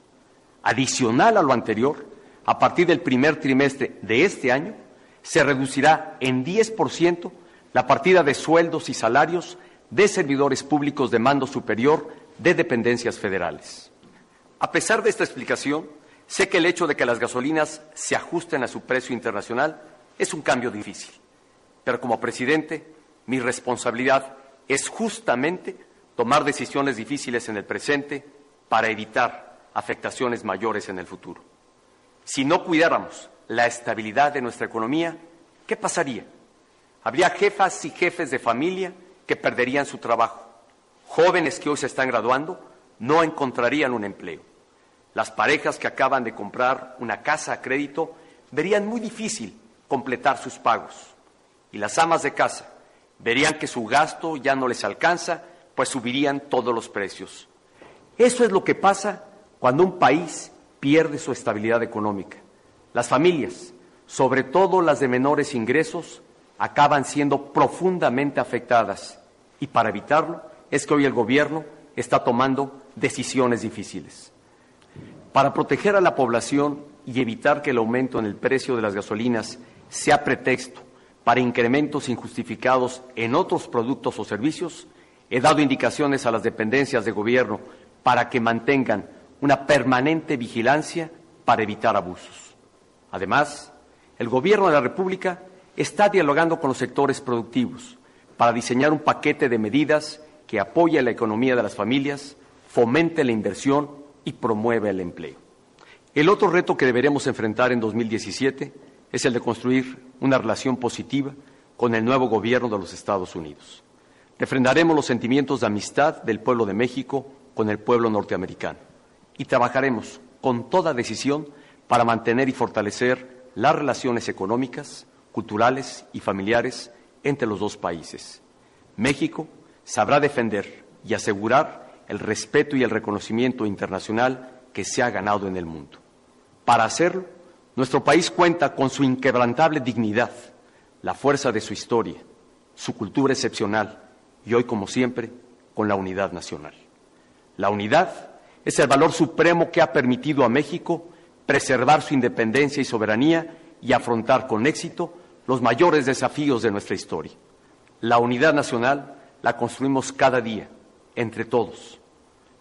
Adicional a lo anterior, a partir del primer trimestre de este año, se reducirá en 10 por ciento la partida de sueldos y salarios de servidores públicos de mando superior de dependencias federales. A pesar de esta explicación, sé que el hecho de que las gasolinas se ajusten a su precio internacional es un cambio difícil, pero como presidente, mi responsabilidad es justamente tomar decisiones difíciles en el presente para evitar afectaciones mayores en el futuro. Si no cuidáramos la estabilidad de nuestra economía, ¿qué pasaría? Habría jefas y jefes de familia que perderían su trabajo. Jóvenes que hoy se están graduando no encontrarían un empleo. Las parejas que acaban de comprar una casa a crédito verían muy difícil completar sus pagos. Y las amas de casa verían que su gasto ya no les alcanza, pues subirían todos los precios. Eso es lo que pasa cuando un país pierde su estabilidad económica. Las familias, sobre todo las de menores ingresos, acaban siendo profundamente afectadas y para evitarlo es que hoy el gobierno está tomando decisiones difíciles. Para proteger a la población y evitar que el aumento en el precio de las gasolinas sea pretexto para incrementos injustificados en otros productos o servicios, he dado indicaciones a las dependencias de gobierno para que mantengan una permanente vigilancia para evitar abusos. Además, el Gobierno de la República está dialogando con los sectores productivos para diseñar un paquete de medidas que apoye la economía de las familias, fomente la inversión y promueva el empleo. El otro reto que deberemos enfrentar en 2017 es el de construir una relación positiva con el nuevo gobierno de los Estados Unidos. Refrendaremos los sentimientos de amistad del pueblo de México con el pueblo norteamericano y trabajaremos con toda decisión para mantener y fortalecer las relaciones económicas, culturales y familiares entre los dos países. México sabrá defender y asegurar el respeto y el reconocimiento internacional que se ha ganado en el mundo. Para hacerlo, nuestro país cuenta con su inquebrantable dignidad, la fuerza de su historia, su cultura excepcional y hoy, como siempre, con la unidad nacional. La unidad es el valor supremo que ha permitido a México preservar su independencia y soberanía y afrontar con éxito los mayores desafíos de nuestra historia. La unidad nacional la construimos cada día, entre todos.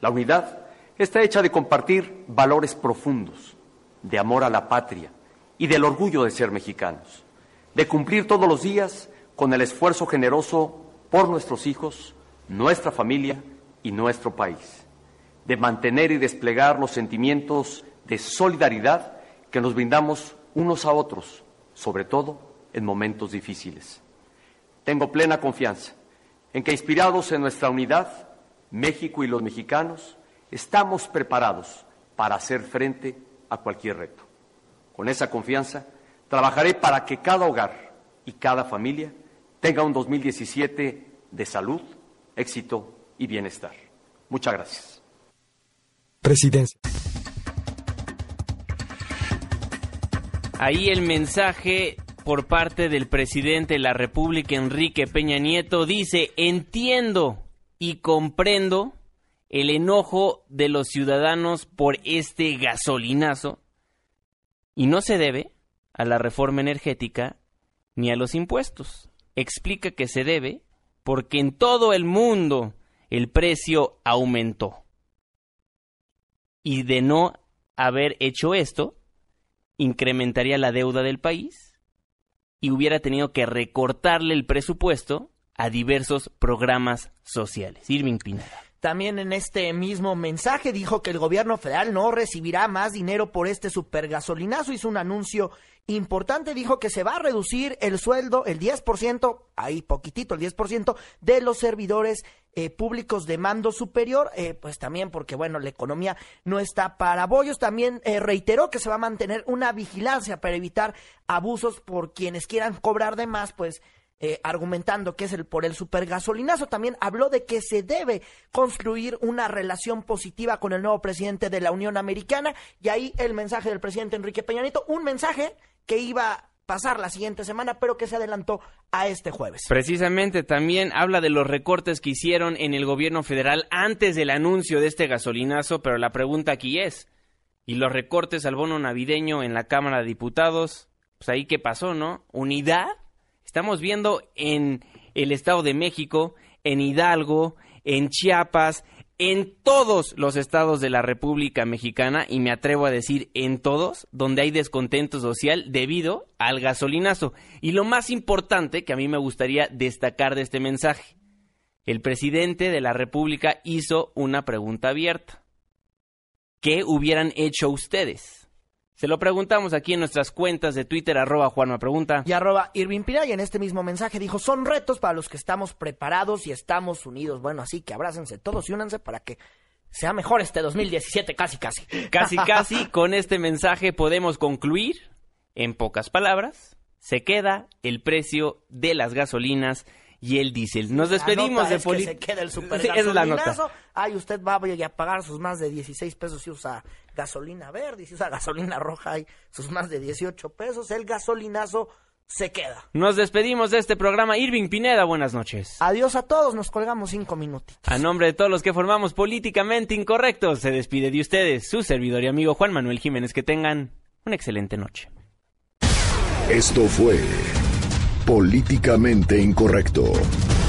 La unidad está hecha de compartir valores profundos, de amor a la patria y del orgullo de ser mexicanos, de cumplir todos los días con el esfuerzo generoso por nuestros hijos, nuestra familia y nuestro país, de mantener y desplegar los sentimientos de solidaridad que nos brindamos unos a otros, sobre todo en momentos difíciles. Tengo plena confianza en que, inspirados en nuestra unidad, México y los mexicanos estamos preparados para hacer frente a cualquier reto. Con esa confianza, trabajaré para que cada hogar y cada familia tenga un 2017 de salud, éxito y bienestar. Muchas gracias. Presidencia. Ahí el mensaje por parte del presidente de la República, Enrique Peña Nieto, dice, entiendo y comprendo el enojo de los ciudadanos por este gasolinazo y no se debe a la reforma energética ni a los impuestos. Explica que se debe porque en todo el mundo el precio aumentó. Y de no haber hecho esto, incrementaría la deuda del país y hubiera tenido que recortarle el presupuesto a diversos programas sociales. Irving Pineda. También en este mismo mensaje dijo que el gobierno federal no recibirá más dinero por este supergasolinazo. Hizo un anuncio importante. Dijo que se va a reducir el sueldo, el 10%, ahí poquitito, el 10% de los servidores eh, públicos de mando superior. Eh, pues también porque, bueno, la economía no está para bollos. También eh, reiteró que se va a mantener una vigilancia para evitar abusos por quienes quieran cobrar de más, pues eh, argumentando que es el por el supergasolinazo. También habló de que se debe construir una relación positiva con el nuevo presidente de la Unión Americana. Y ahí el mensaje del presidente Enrique Peña Nieto, un mensaje que iba a pasar la siguiente semana, pero que se adelantó a este jueves. Precisamente también habla de los recortes que hicieron en el gobierno federal antes del anuncio de este gasolinazo, pero la pregunta aquí es, ¿y los recortes al bono navideño en la Cámara de Diputados? Pues ahí qué pasó, ¿no? ¿Unidad? Estamos viendo en el Estado de México, en Hidalgo, en Chiapas, en todos los estados de la República Mexicana, y me atrevo a decir en todos, donde hay descontento social debido al gasolinazo. Y lo más importante que a mí me gustaría destacar de este mensaje, el presidente de la República hizo una pregunta abierta. ¿Qué hubieran hecho ustedes? Se lo preguntamos aquí en nuestras cuentas de Twitter, arroba Juanma Pregunta. Y arroba Irving Pina, y en este mismo mensaje dijo, son retos para los que estamos preparados y estamos unidos. Bueno, así que abrácense todos y únanse para que sea mejor este 2017, casi, casi. Casi, casi, con este mensaje podemos concluir, en pocas palabras, se queda el precio de las gasolinas y el diésel. Nos despedimos de política. se queda el super sí, es la nota. Ay, usted va a pagar sus más de 16 pesos si usa gasolina verde, si usa gasolina roja, hay sus más de 18 pesos. El gasolinazo se queda. Nos despedimos de este programa. Irving Pineda, buenas noches. Adiós a todos, nos colgamos cinco minutos. A nombre de todos los que formamos Políticamente Incorrectos, se despide de ustedes su servidor y amigo Juan Manuel Jiménez. Que tengan una excelente noche. Esto fue Políticamente Incorrecto.